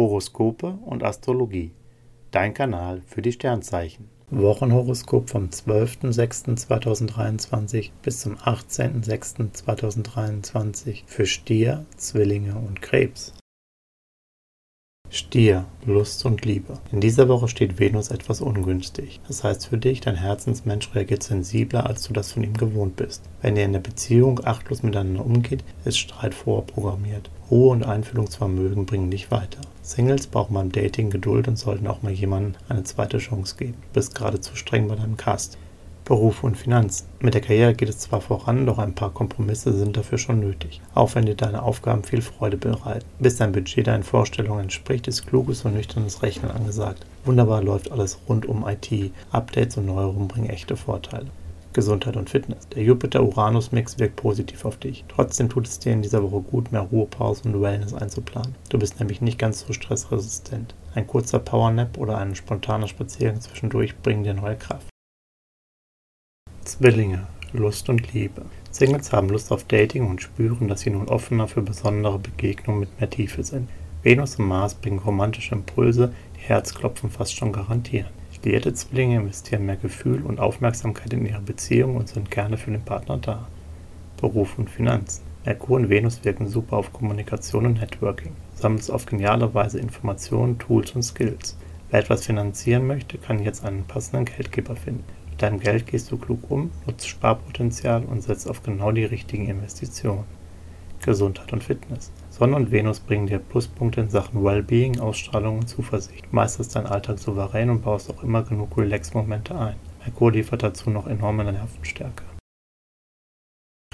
Horoskope und Astrologie. Dein Kanal für die Sternzeichen. Wochenhoroskop vom 12.06.2023 bis zum 18.06.2023 für Stier, Zwillinge und Krebs. Stier, Lust und Liebe. In dieser Woche steht Venus etwas ungünstig. Das heißt für dich, dein Herzensmensch reagiert sensibler, als du das von ihm gewohnt bist. Wenn ihr in der Beziehung achtlos miteinander umgeht, ist Streit vorprogrammiert. Ruhe und Einfühlungsvermögen bringen dich weiter. Singles brauchen beim Dating Geduld und sollten auch mal jemandem eine zweite Chance geben. Du bist gerade zu streng bei deinem Cast. Beruf und Finanzen. Mit der Karriere geht es zwar voran, doch ein paar Kompromisse sind dafür schon nötig, auch wenn dir deine Aufgaben viel Freude bereiten. Bis dein Budget deinen Vorstellungen entspricht, ist kluges und nüchternes Rechnen angesagt. Wunderbar läuft alles rund um IT. Updates und Neuerungen bringen echte Vorteile. Gesundheit und Fitness. Der Jupiter-Uranus-Mix wirkt positiv auf dich. Trotzdem tut es dir in dieser Woche gut, mehr Ruhepause und Wellness einzuplanen. Du bist nämlich nicht ganz so stressresistent. Ein kurzer Powernap oder ein spontaner Spaziergang zwischendurch bringen dir neue Kraft. Zwillinge, Lust und Liebe. Singles haben Lust auf Dating und spüren, dass sie nun offener für besondere Begegnungen mit mehr Tiefe sind. Venus und Mars bringen romantische Impulse, die Herzklopfen fast schon garantieren. Liierte Zwillinge investieren mehr Gefühl und Aufmerksamkeit in ihre Beziehung und sind gerne für den Partner da. Beruf und Finanzen. Merkur und Venus wirken super auf Kommunikation und Networking. Du sammelst auf geniale Weise Informationen, Tools und Skills. Wer etwas finanzieren möchte, kann jetzt einen passenden Geldgeber finden. Mit deinem Geld gehst du klug um, nutzt Sparpotenzial und setzt auf genau die richtigen Investitionen. Gesundheit und Fitness. Sonne und Venus bringen dir Pluspunkte in Sachen Wellbeing, Ausstrahlung und Zuversicht. Meisterst deinen Alltag souverän und baust auch immer genug Relax-Momente ein. Merkur liefert dazu noch enorme Nervenstärke.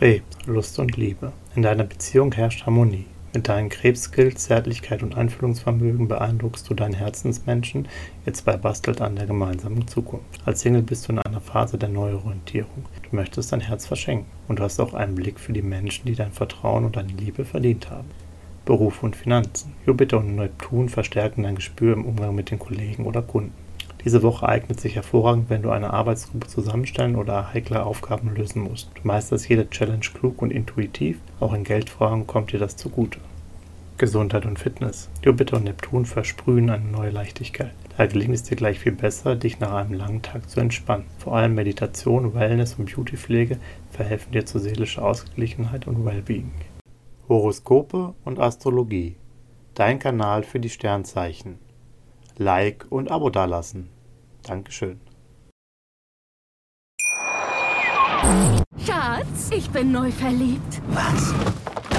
Krebs, Lust und Liebe. In deiner Beziehung herrscht Harmonie. Mit deinen Krebsskills, Zärtlichkeit und Einfühlungsvermögen beeindruckst du deinen Herzensmenschen, ihr zwei bastelt an der gemeinsamen Zukunft. Als Single bist du in einer Phase der Neuorientierung. Du möchtest dein Herz verschenken und du hast auch einen Blick für die Menschen, die dein Vertrauen und deine Liebe verdient haben. Beruf und Finanzen. Jupiter und Neptun verstärken dein Gespür im Umgang mit den Kollegen oder Kunden. Diese Woche eignet sich hervorragend, wenn du eine Arbeitsgruppe zusammenstellen oder heikle Aufgaben lösen musst. Du meisterst jede Challenge klug und intuitiv, auch in Geldfragen kommt dir das zugute. Gesundheit und Fitness. Jupiter und Neptun versprühen eine neue Leichtigkeit. Da gelingt es dir gleich viel besser, dich nach einem langen Tag zu entspannen. Vor allem Meditation, Wellness und Beautypflege verhelfen dir zur seelischen Ausgeglichenheit und Wellbeing. Horoskope und Astrologie. Dein Kanal für die Sternzeichen. Like und Abo dalassen. Dankeschön. Schatz, ich bin neu verliebt. Was?